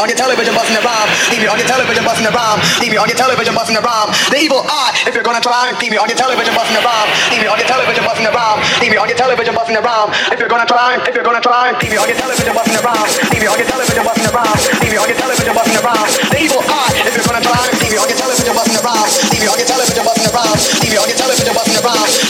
on your television busting around. Leave me on your television busting around. Leave me on your television busting around. The evil eye, if you're gonna try, leave me on your television busting around. Leave me on your television busting around. Leave me on your television busting around. If you're gonna try, if you're gonna try, leave me on your television busting around. Leave me on your television busting around. Leave me on your television busting around. The evil eye, if you're gonna try, leave me on your television busting around. Leave me on your television busting around. Leave me on your television busting around. Don't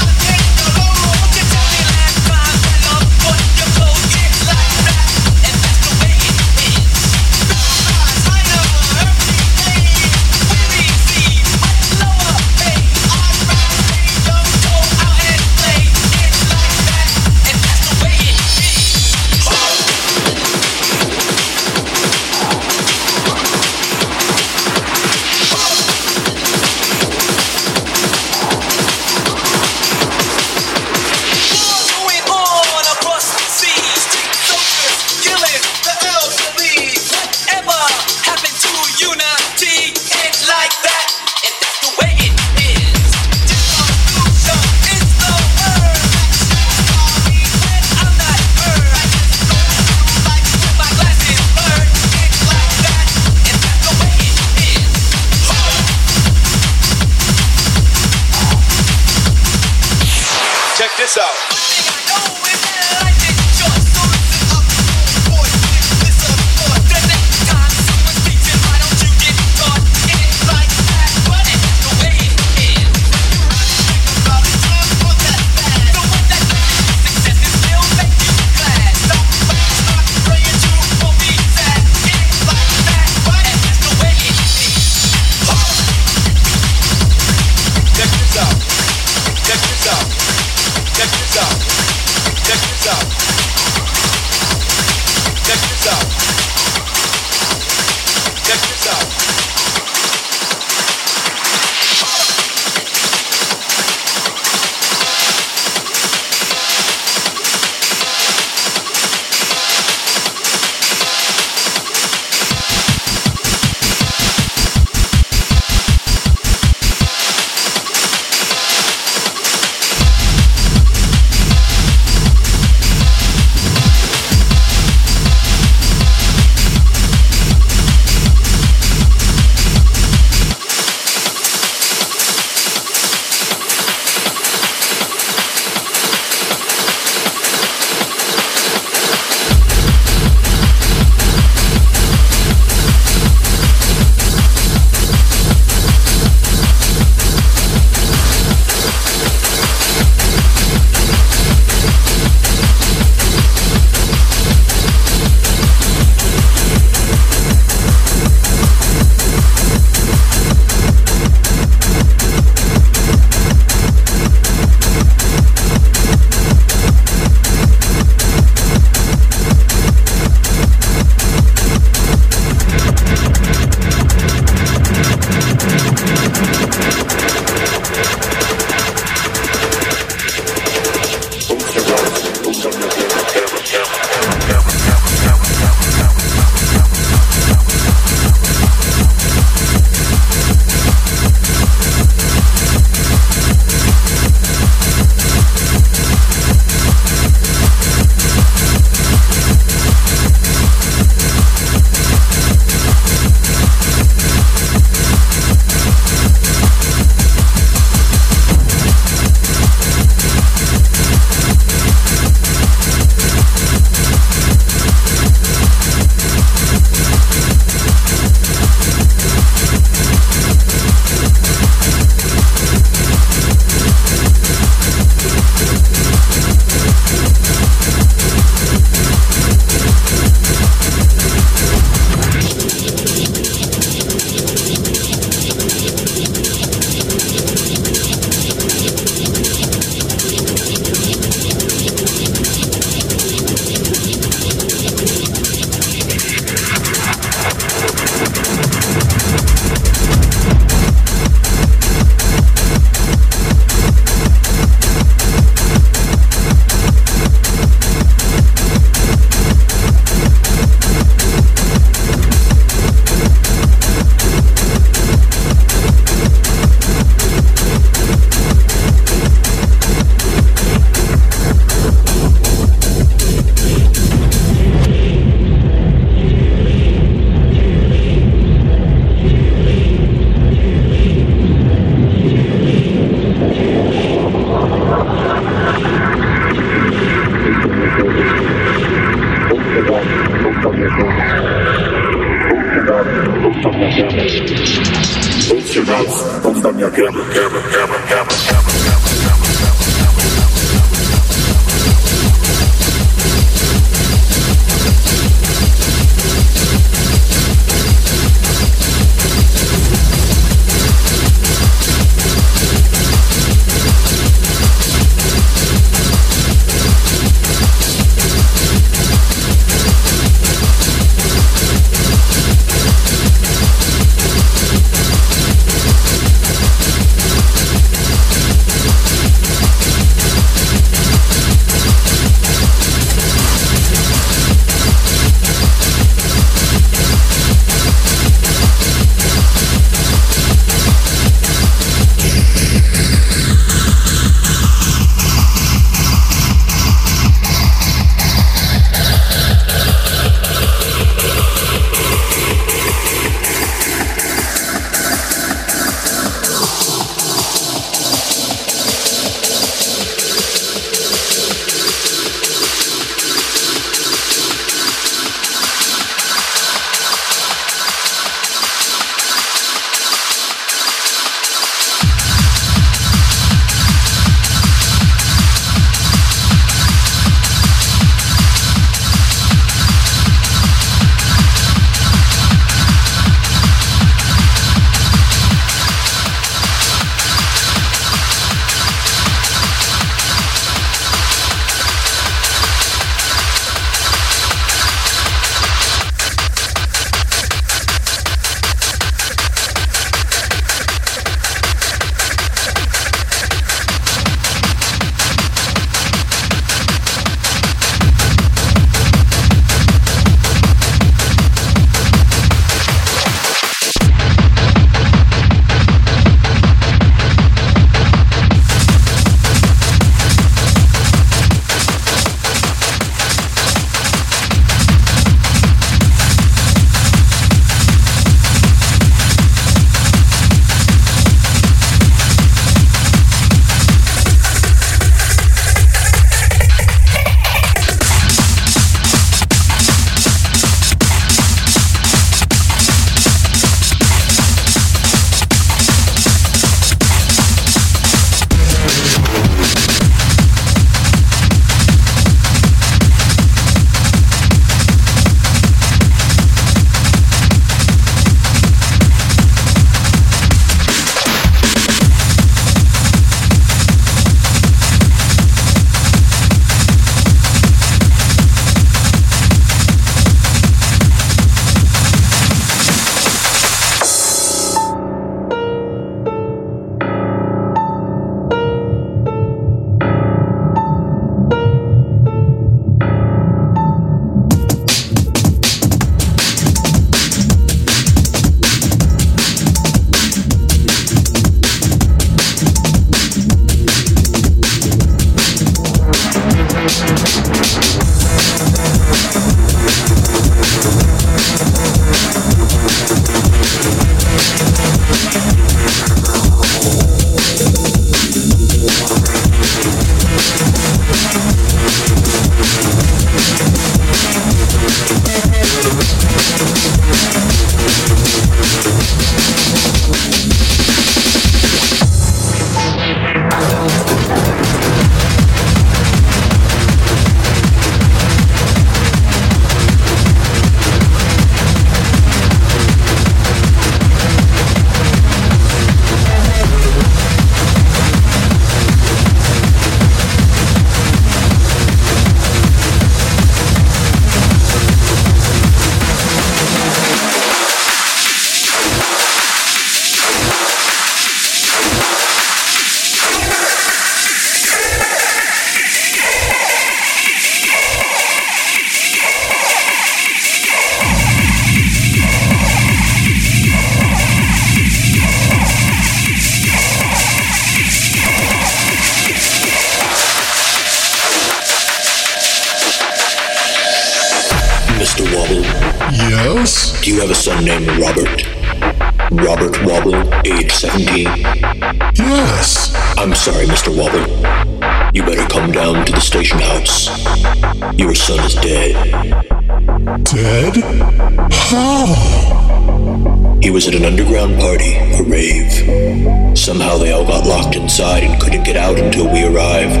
Until we arrived.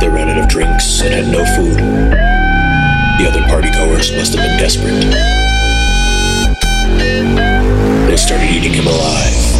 They ran out of drinks and had no food. The other partygoers must have been desperate. They started eating him alive.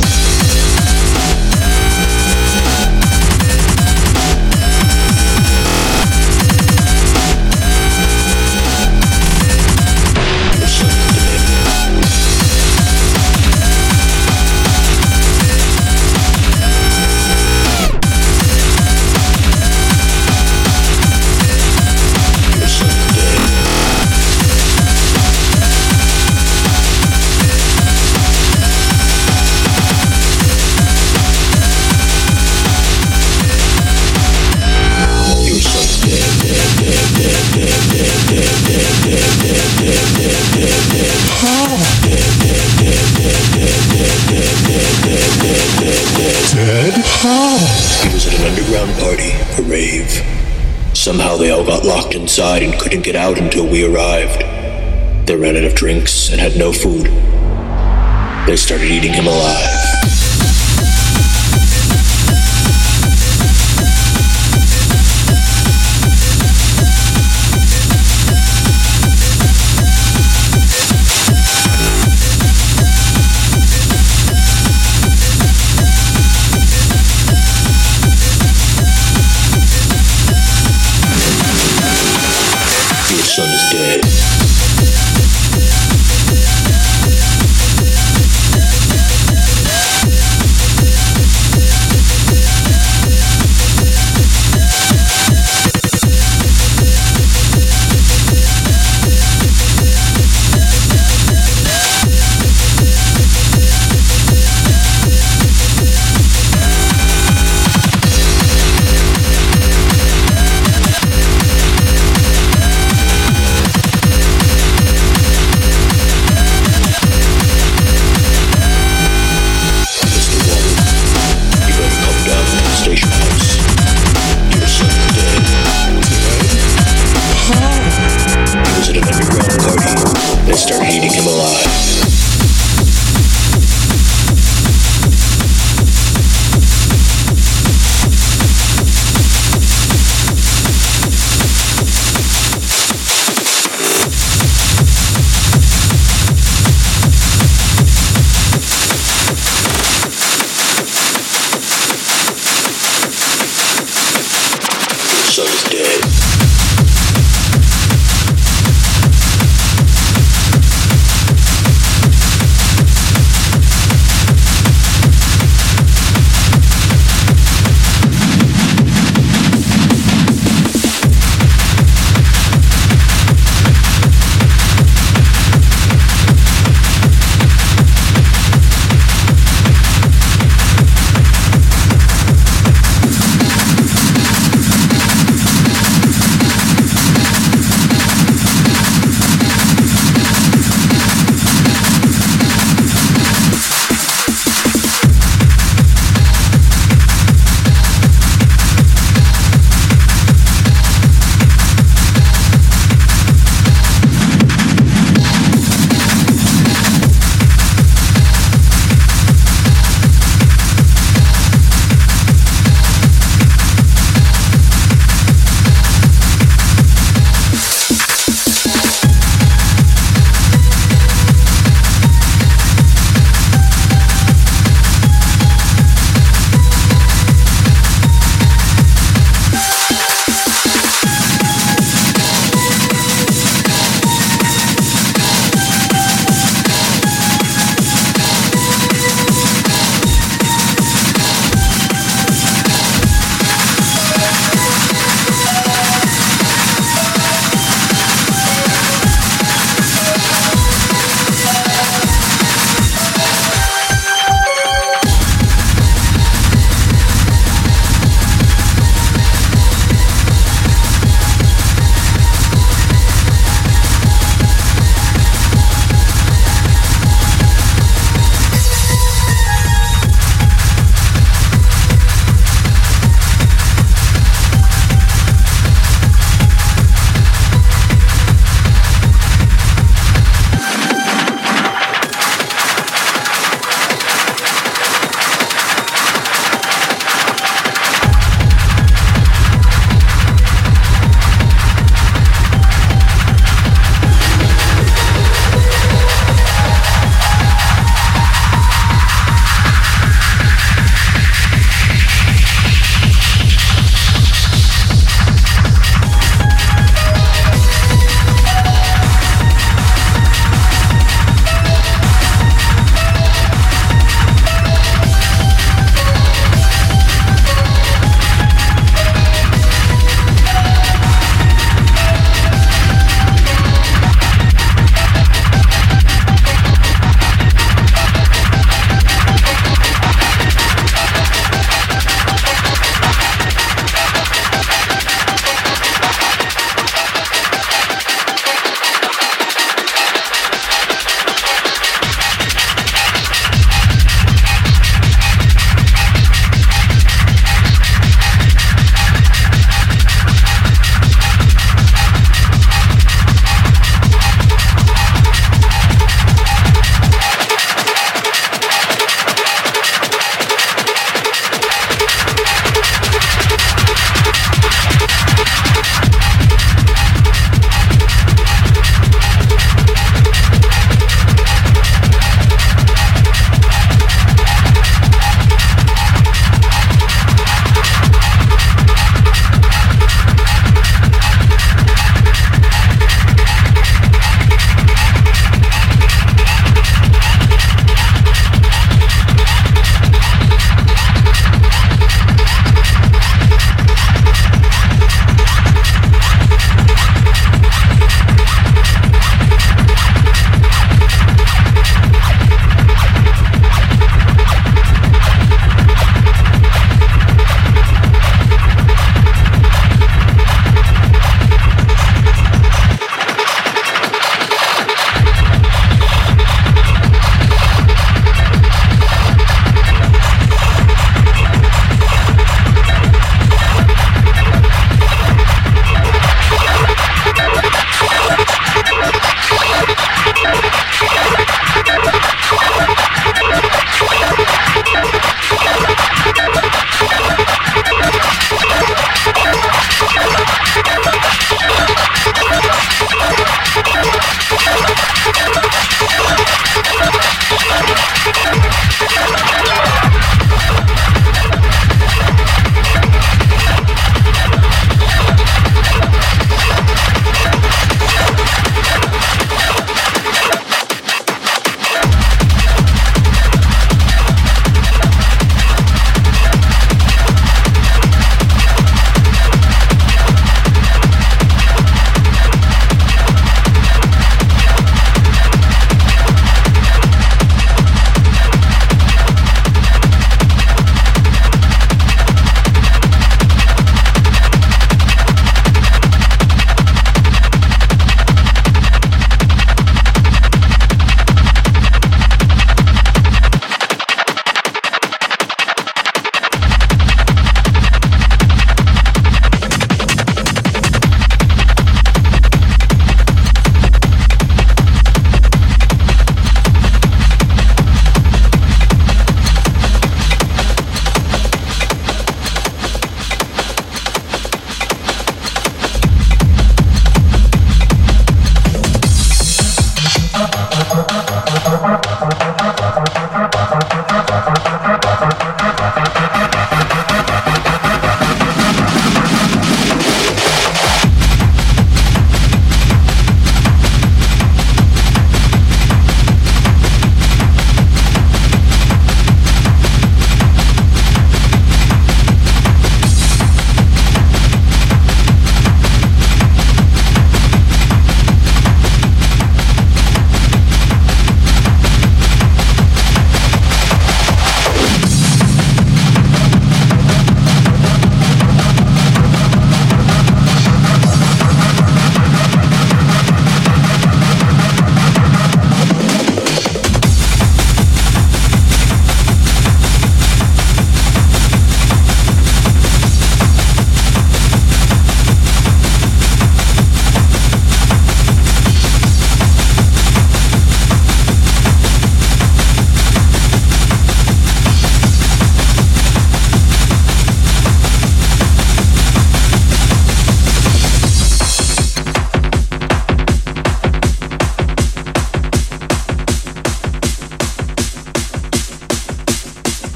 Inside and couldn't get out until we arrived. They ran out of drinks and had no food. They started eating him alive.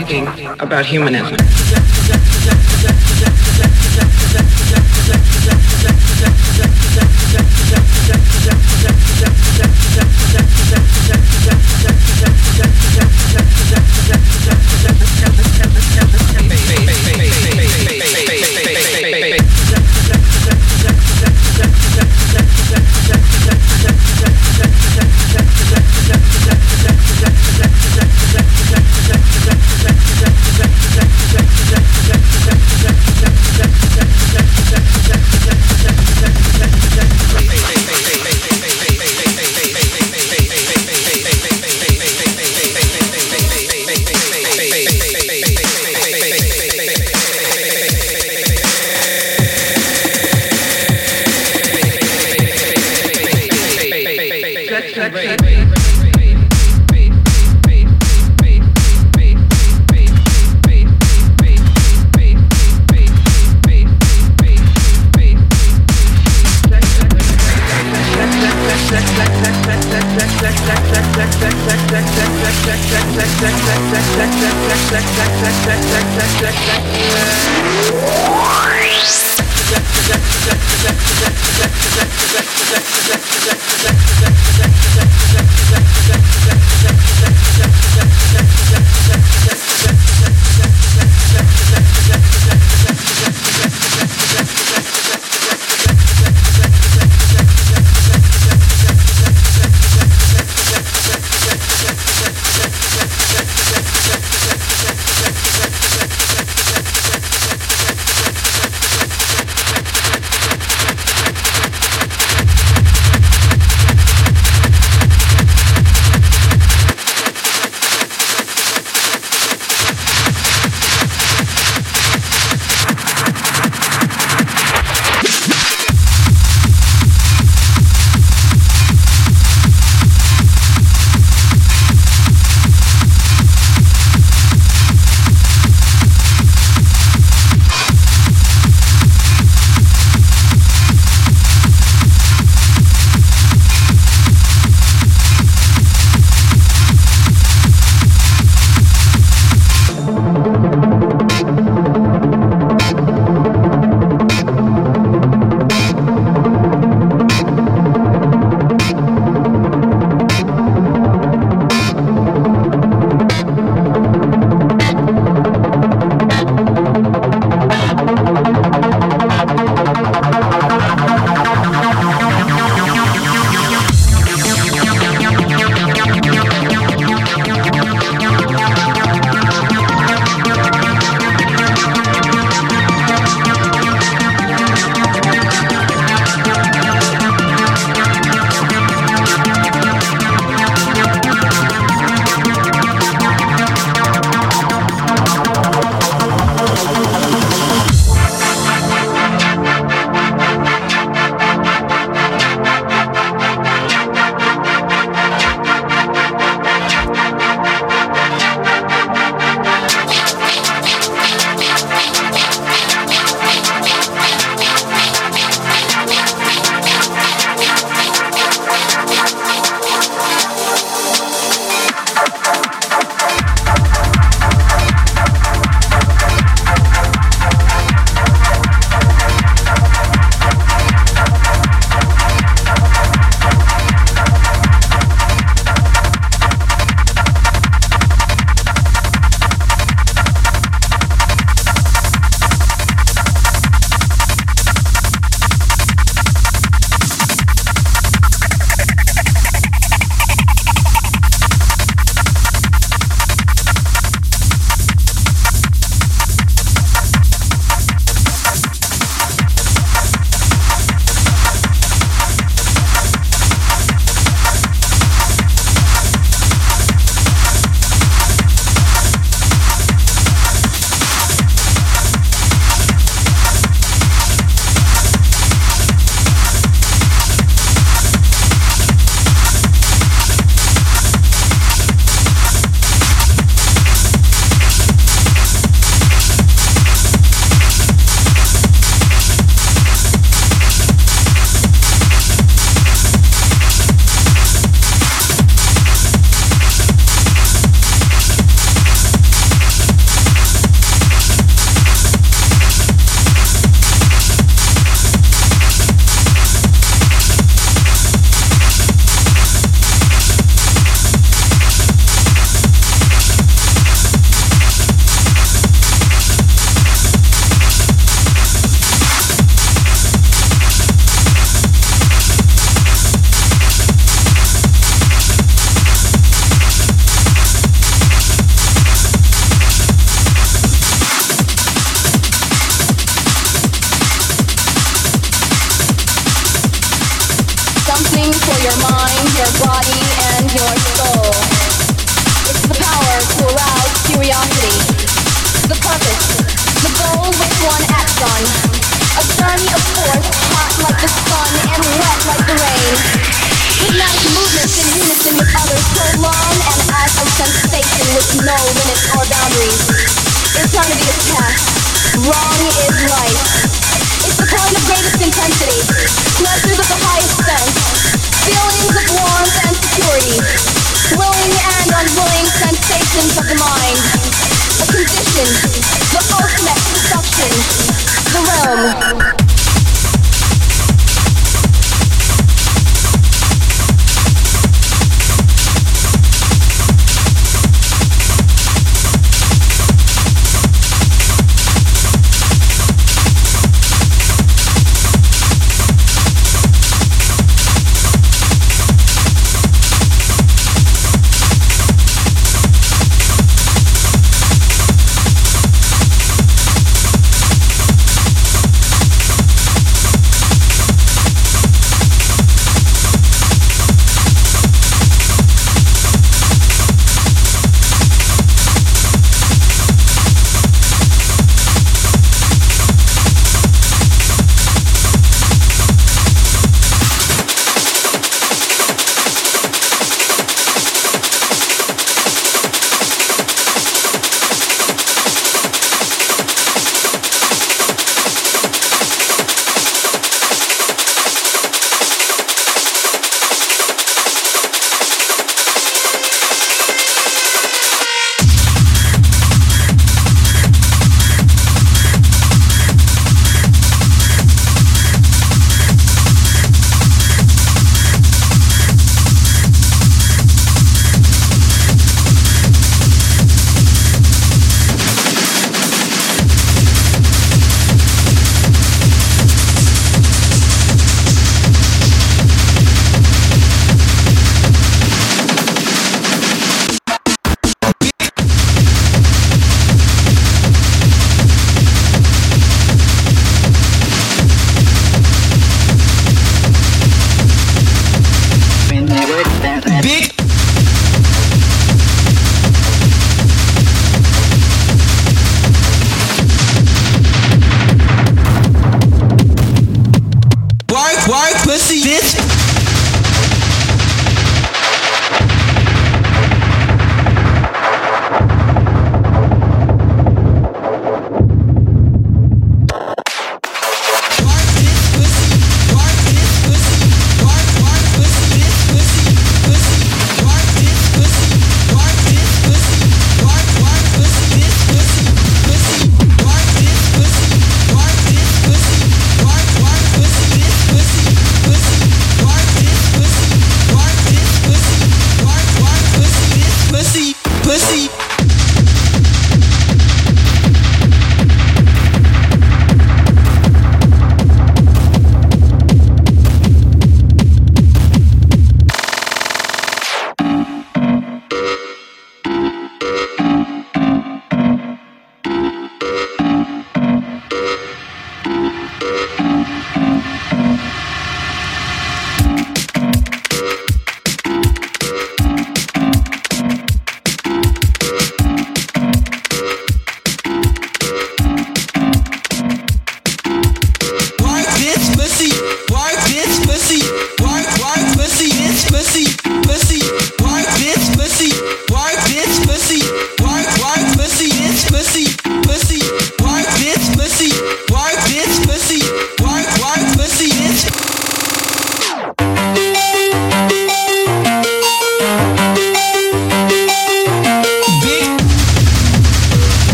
Talking about humanism.